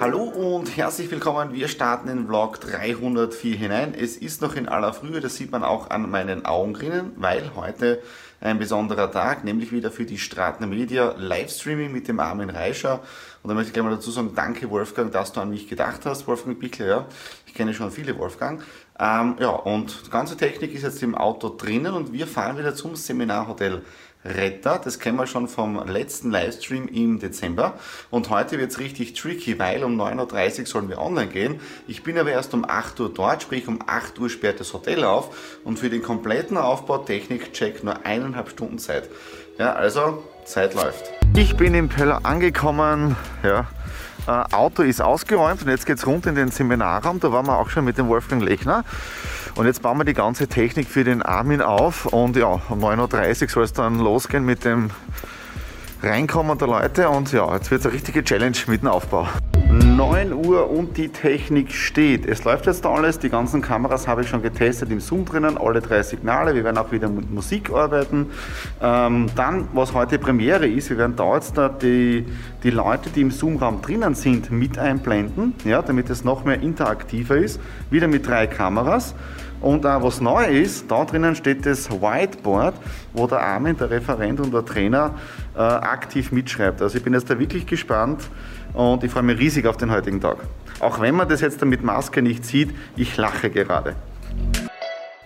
Hallo und herzlich willkommen. Wir starten in Vlog 304 hinein. Es ist noch in aller Frühe, das sieht man auch an meinen Augenrinnen, weil heute ein besonderer Tag, nämlich wieder für die Stratner Media Livestreaming mit dem Armin Reischer. Und da möchte ich gleich mal dazu sagen, danke Wolfgang, dass du an mich gedacht hast, Wolfgang Bickler, ja. Ich kenne schon viele Wolfgang. Ähm, ja, und die ganze Technik ist jetzt im Auto drinnen und wir fahren wieder zum Seminarhotel Retter. Das kennen wir schon vom letzten Livestream im Dezember. Und heute wird es richtig tricky, weil um 9.30 Uhr sollen wir online gehen. Ich bin aber erst um 8 Uhr dort, sprich um 8 Uhr sperrt das Hotel auf. Und für den kompletten Aufbau Technik-Check nur eineinhalb Stunden Zeit. Ja, also Zeit läuft. Ich bin in Pöller angekommen. Ja, äh, Auto ist ausgeräumt und jetzt geht es runter in den Seminarraum. Da waren wir auch schon mit dem Wolfgang Lechner. Und jetzt bauen wir die ganze Technik für den Armin auf. Und ja, um 9.30 Uhr soll es dann losgehen mit dem Reinkommen der Leute. Und ja, jetzt wird es eine richtige Challenge mit dem Aufbau. 9 Uhr und die Technik steht. Es läuft jetzt alles. Die ganzen Kameras habe ich schon getestet im Zoom drinnen, alle drei Signale. Wir werden auch wieder mit Musik arbeiten. Ähm, dann, was heute Premiere ist, wir werden da jetzt da die, die Leute, die im Zoom-Raum drinnen sind, mit einblenden, ja, damit es noch mehr interaktiver ist. Wieder mit drei Kameras. Und auch was neu ist, da drinnen steht das Whiteboard, wo der Armin, der Referent und der Trainer äh, aktiv mitschreibt. Also ich bin jetzt da wirklich gespannt und ich freue mich riesig auf den heutigen Tag. Auch wenn man das jetzt mit Maske nicht sieht, ich lache gerade.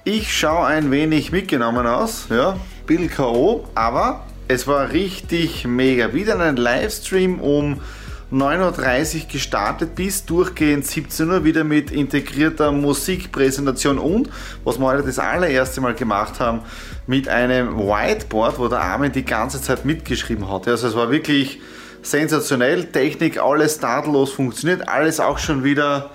Ich schaue ein wenig mitgenommen aus, ja, Bill K.O., aber es war richtig mega. Wieder ein Livestream um 9.30 Uhr gestartet bis durchgehend 17 Uhr wieder mit integrierter Musikpräsentation und, was wir heute das allererste Mal gemacht haben, mit einem Whiteboard, wo der Armin die ganze Zeit mitgeschrieben hat. Also es war wirklich sensationell, Technik, alles tadellos funktioniert, alles auch schon wieder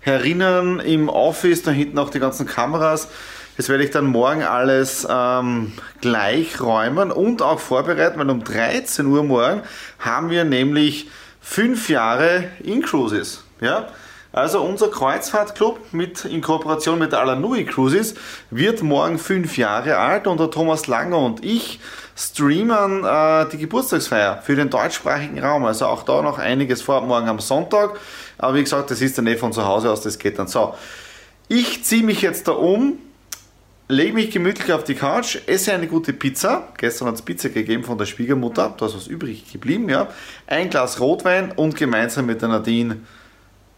herinnen im Office, da hinten auch die ganzen Kameras. Das werde ich dann morgen alles ähm, gleich räumen und auch vorbereiten, weil um 13 Uhr morgen haben wir nämlich fünf Jahre In-Cruises. Ja? Also unser Kreuzfahrtclub mit, in Kooperation mit der Alanui Cruises wird morgen fünf Jahre alt und der Thomas Langer und ich streamen äh, die Geburtstagsfeier für den deutschsprachigen Raum. Also auch da noch einiges vor morgen am Sonntag. Aber wie gesagt, das ist dann eh von zu Hause aus, das geht dann so. Ich ziehe mich jetzt da um, lege mich gemütlich auf die Couch, esse eine gute Pizza. Gestern hat es Pizza gegeben von der Schwiegermutter, da ist was übrig geblieben, ja. Ein Glas Rotwein und gemeinsam mit der Nadine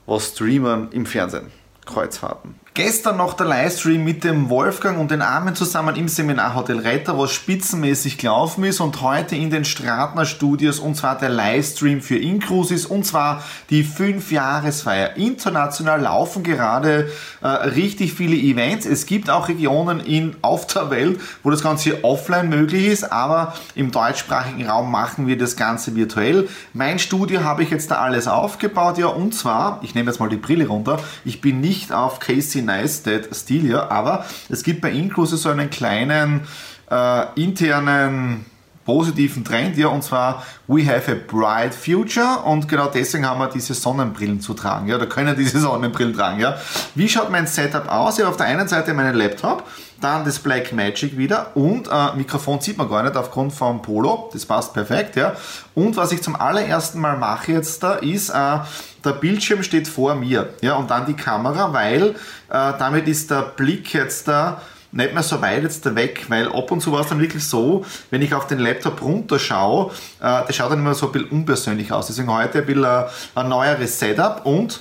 was streamen im Fernsehen. Kreuzfahrten. Gestern noch der Livestream mit dem Wolfgang und den Armen zusammen im Seminarhotel Retter, was spitzenmäßig gelaufen ist und heute in den Stratner Studios und zwar der Livestream für Incruises und zwar die 5-Jahresfeier. International laufen gerade äh, richtig viele Events. Es gibt auch Regionen in, auf der Welt, wo das Ganze offline möglich ist, aber im deutschsprachigen Raum machen wir das Ganze virtuell. Mein Studio habe ich jetzt da alles aufgebaut, ja, und zwar, ich nehme jetzt mal die Brille runter, ich bin nicht auf Casey Neistat-Stil, ja, aber es gibt bei Inclusive so einen kleinen äh, internen positiven Trend, ja, und zwar We have a bright future und genau deswegen haben wir diese Sonnenbrillen zu tragen, ja, da können diese Sonnenbrillen tragen, ja. Wie schaut mein Setup aus? Ich habe auf der einen Seite meinen Laptop, dann das Black Magic wieder und äh, Mikrofon sieht man gar nicht aufgrund vom Polo, das passt perfekt, ja. Und was ich zum allerersten Mal mache jetzt da ist, äh, der Bildschirm steht vor mir, ja, und dann die Kamera, weil äh, damit ist der Blick jetzt da nicht mehr so weit jetzt weg, weil ab und zu war es dann wirklich so, wenn ich auf den Laptop runterschaue, äh, das schaut dann immer so ein bisschen unpersönlich aus. Deswegen heute ein bisschen ein, ein neueres Setup und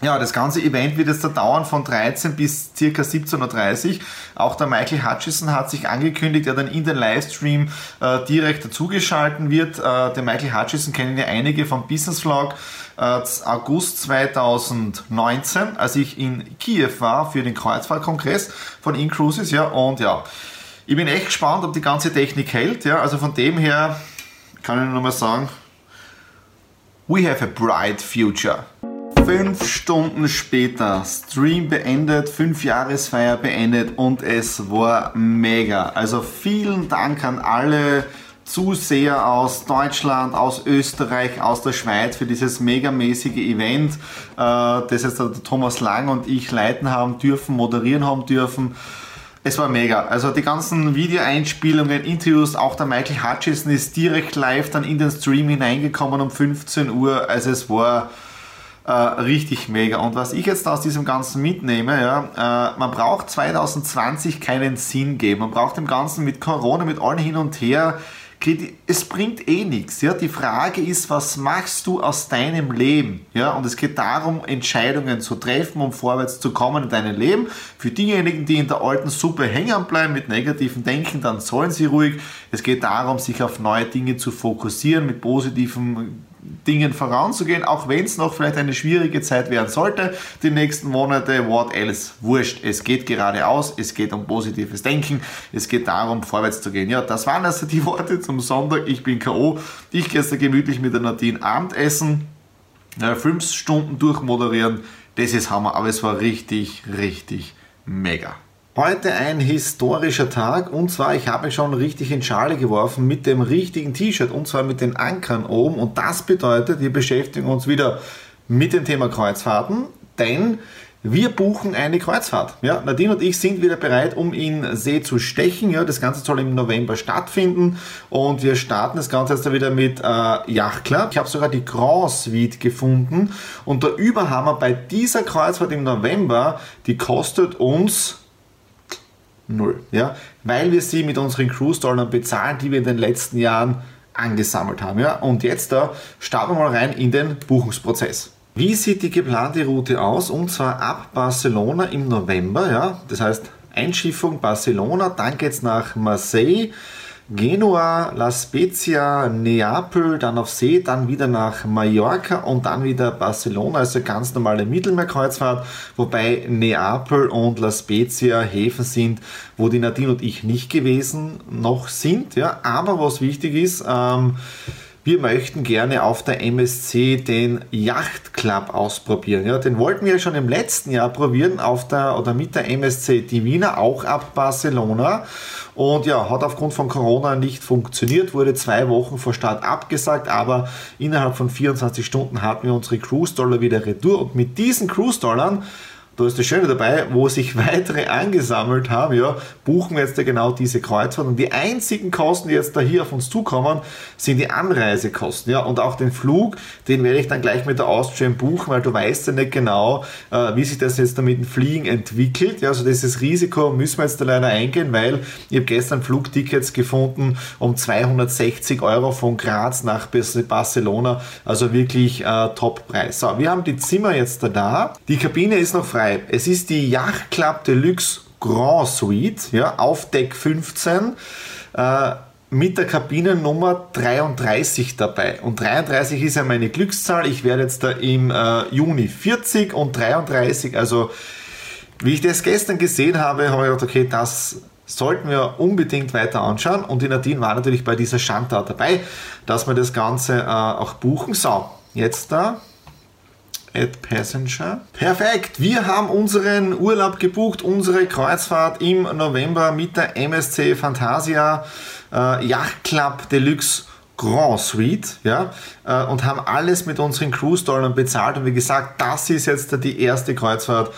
ja, das ganze Event wird jetzt da dauern von 13 bis circa 17.30 Uhr. Auch der Michael Hutchison hat sich angekündigt, der dann in den Livestream äh, direkt dazugeschalten wird. Äh, den Michael Hutchison kennen ja einige vom Business Vlog. Äh, August 2019, als ich in Kiew war für den Kreuzfahrtkongress von InCruises, ja, und ja, ich bin echt gespannt, ob die ganze Technik hält, ja, also von dem her kann ich nur mal sagen, we have a bright future. Fünf Stunden später, Stream beendet, fünf Jahresfeier beendet und es war mega. Also vielen Dank an alle Zuseher aus Deutschland, aus Österreich, aus der Schweiz für dieses megamäßige Event, äh, das jetzt der Thomas Lang und ich leiten haben dürfen, moderieren haben dürfen. Es war mega. Also die ganzen Videoeinspielungen, Interviews, auch der Michael Hutchison ist direkt live dann in den Stream hineingekommen um 15 Uhr. Also es war äh, richtig mega. Und was ich jetzt aus diesem Ganzen mitnehme, ja, äh, man braucht 2020 keinen Sinn geben. Man braucht dem Ganzen mit Corona, mit allen hin und her, es bringt eh nichts. Ja? Die Frage ist, was machst du aus deinem Leben? Ja? Und es geht darum, Entscheidungen zu treffen, um vorwärts zu kommen in deinem Leben. Für diejenigen, die in der alten Suppe hängen bleiben mit negativen Denken, dann sollen sie ruhig. Es geht darum, sich auf neue Dinge zu fokussieren, mit positiven Dingen voranzugehen, auch wenn es noch vielleicht eine schwierige Zeit werden sollte, die nächsten Monate, what else, wurscht. Es geht geradeaus, es geht um positives Denken, es geht darum, vorwärts zu gehen. Ja, das waren also die Worte zum Sonntag. Ich bin K.O. Ich jetzt gemütlich mit der Nadine Abendessen, fünf Stunden durchmoderieren. Das ist Hammer, aber es war richtig, richtig mega. Heute ein historischer Tag und zwar, ich habe schon richtig in Schale geworfen mit dem richtigen T-Shirt und zwar mit den Ankern oben und das bedeutet, wir beschäftigen uns wieder mit dem Thema Kreuzfahrten, denn wir buchen eine Kreuzfahrt. Ja, Nadine und ich sind wieder bereit, um in See zu stechen. Ja, das Ganze soll im November stattfinden und wir starten das Ganze jetzt wieder mit äh, Yacht Club. Ich habe sogar die Grand Suite gefunden und der Überhammer bei dieser Kreuzfahrt im November, die kostet uns null. Ja? Weil wir sie mit unseren Cruise-Dollar bezahlen, die wir in den letzten Jahren angesammelt haben. Ja? Und jetzt da starten wir mal rein in den Buchungsprozess. Wie sieht die geplante Route aus? Und zwar ab Barcelona im November. Ja? Das heißt Einschiffung Barcelona, dann geht es nach Marseille Genua, La Spezia, Neapel, dann auf See, dann wieder nach Mallorca und dann wieder Barcelona, also ganz normale Mittelmeerkreuzfahrt, wobei Neapel und La Spezia Häfen sind, wo die Nadine und ich nicht gewesen noch sind. Ja. Aber was wichtig ist, ähm, wir möchten gerne auf der MSC den Yacht Club ausprobieren. Ja, den wollten wir schon im letzten Jahr probieren auf der oder mit der MSC Divina, auch ab Barcelona. Und ja, hat aufgrund von Corona nicht funktioniert, wurde zwei Wochen vor Start abgesagt, aber innerhalb von 24 Stunden hatten wir unsere Cruise Dollar wieder retour und mit diesen Cruise Dollar da ist das Schöne dabei, wo sich weitere angesammelt haben, ja, buchen wir jetzt genau diese Kreuzfahrt. Und die einzigen Kosten, die jetzt da hier auf uns zukommen, sind die Anreisekosten. Ja, und auch den Flug, den werde ich dann gleich mit der Austrian buchen, weil du weißt ja nicht genau, äh, wie sich das jetzt da mit dem Fliegen entwickelt. Ja, also dieses Risiko müssen wir jetzt da leider eingehen, weil ich habe gestern Flugtickets gefunden um 260 Euro von Graz nach Barcelona. Also wirklich äh, Top-Preis. So, wir haben die Zimmer jetzt da. Die Kabine ist noch frei beschreibe. Es ist die Yacht Club Deluxe Grand Suite ja, auf Deck 15 äh, mit der Kabinennummer 33 dabei. Und 33 ist ja meine Glückszahl. Ich werde jetzt da im äh, Juni 40 und 33, also wie ich das gestern gesehen habe, habe ich gedacht, okay, das sollten wir unbedingt weiter anschauen. Und die Nadine war natürlich bei dieser Schandtat dabei, dass wir das Ganze äh, auch buchen. So, jetzt da Add Passenger. Perfekt, wir haben unseren Urlaub gebucht, unsere Kreuzfahrt im November mit der MSC Fantasia äh, Yacht Club Deluxe Grand Suite, ja, äh, und haben alles mit unseren Cruise-Dollar bezahlt. Und wie gesagt, das ist jetzt die erste Kreuzfahrt,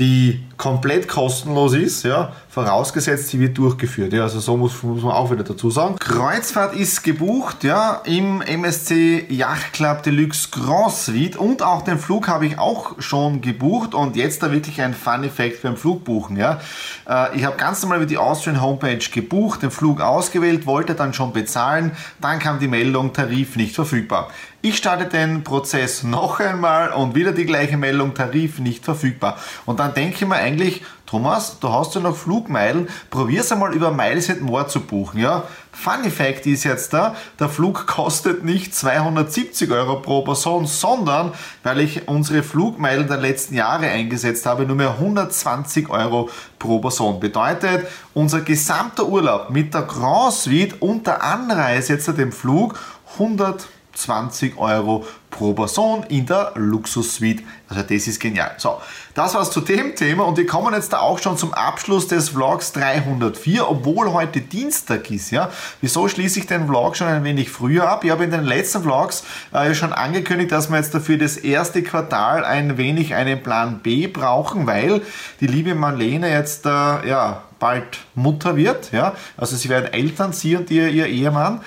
die komplett kostenlos ist, ja, vorausgesetzt, sie wird durchgeführt. Ja, also so muss, muss, man auch wieder dazu sagen. Kreuzfahrt ist gebucht, ja, im MSC Yacht Club Deluxe Grand Suite und auch den Flug habe ich auch schon gebucht und jetzt da wirklich ein Fun Effekt beim Flugbuchen, ja. Äh, ich habe ganz normal über die Austrian Homepage gebucht, den Flug ausgewählt, wollte dann schon bezahlen, dann kam die Meldung, Tarif nicht verfügbar. Ich starte den Prozess noch einmal und wieder die gleiche Meldung, Tarif nicht verfügbar. Und dann denke ich mir eigentlich, Thomas, du hast ja noch Flugmeilen, probier's einmal über Miles at More zu buchen. Ja? Funny Fact ist jetzt da, der Flug kostet nicht 270 Euro pro Person, sondern, weil ich unsere Flugmeilen der letzten Jahre eingesetzt habe, nur mehr 120 Euro pro Person. Bedeutet, unser gesamter Urlaub mit der Grand Suite und der Anreise jetzt dem Flug 100 20 Euro pro Person in der Luxus-Suite. Also das ist genial. So, das war's zu dem Thema und wir kommen jetzt da auch schon zum Abschluss des Vlogs 304, obwohl heute Dienstag ist. Ja, Wieso schließe ich den Vlog schon ein wenig früher ab? Ich habe in den letzten Vlogs äh, schon angekündigt, dass wir jetzt dafür das erste Quartal ein wenig einen Plan B brauchen, weil die liebe Marlene jetzt äh, ja, bald Mutter wird. Ja? Also sie werden Eltern, sie und ihr, ihr Ehemann.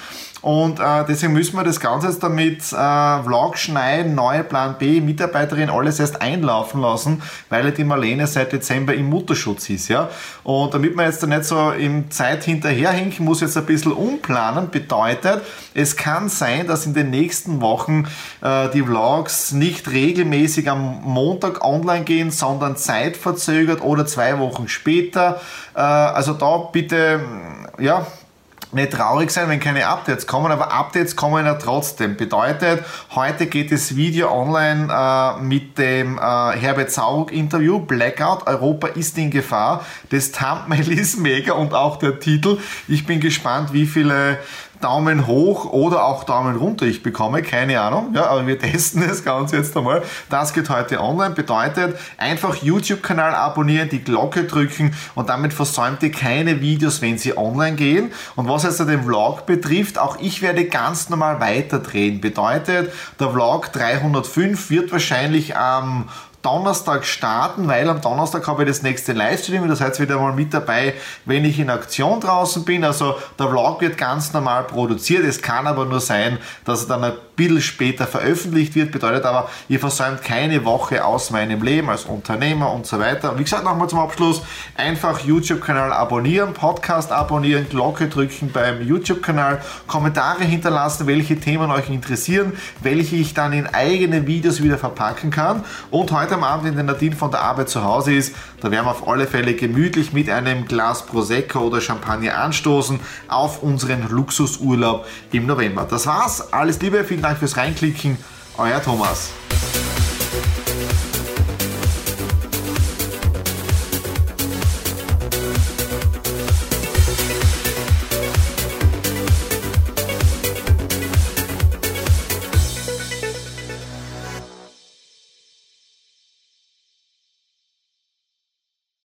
Und äh, deswegen müssen wir das Ganze jetzt damit äh, Vlog schneiden, neue Plan B, Mitarbeiterin, alles erst einlaufen lassen, weil die Marlene seit Dezember im Mutterschutz ist. Ja? Und damit man jetzt da nicht so im Zeit hinterherhinken muss, jetzt ein bisschen umplanen, bedeutet, es kann sein, dass in den nächsten Wochen äh, die Vlogs nicht regelmäßig am Montag online gehen, sondern zeitverzögert oder zwei Wochen später. Äh, also da bitte, ja, nicht traurig sein, wenn keine Updates kommen, aber Updates kommen ja trotzdem. Bedeutet, heute geht das Video online äh, mit dem äh, Herbert Saug Interview, Blackout, Europa ist in Gefahr. Das Thumbnail ist mega und auch der Titel. Ich bin gespannt, wie viele Daumen hoch oder auch Daumen runter ich bekomme, keine Ahnung. Ja, aber wir testen das Ganze jetzt einmal. Das geht heute online. Bedeutet, einfach YouTube-Kanal abonnieren, die Glocke drücken und damit versäumt ihr keine Videos, wenn sie online gehen. Und was jetzt den Vlog betrifft, auch ich werde ganz normal weiterdrehen. Bedeutet, der Vlog 305 wird wahrscheinlich am Donnerstag starten, weil am Donnerstag habe ich das nächste Livestream. Das heißt wieder mal mit dabei, wenn ich in Aktion draußen bin. Also der Vlog wird ganz normal produziert. Es kann aber nur sein, dass er dann ein bisschen später veröffentlicht wird. Bedeutet aber, ihr versäumt keine Woche aus meinem Leben als Unternehmer und so weiter. Wie gesagt, nochmal zum Abschluss, einfach YouTube-Kanal abonnieren, Podcast abonnieren, Glocke drücken beim YouTube-Kanal, Kommentare hinterlassen, welche Themen euch interessieren, welche ich dann in eigene Videos wieder verpacken kann. Und heute am Abend, wenn der Nadine von der Arbeit zu Hause ist, da werden wir auf alle Fälle gemütlich mit einem Glas Prosecco oder Champagner anstoßen auf unseren Luxusurlaub im November. Das war's. Alles Liebe, vielen Dank fürs Reinklicken. Euer Thomas.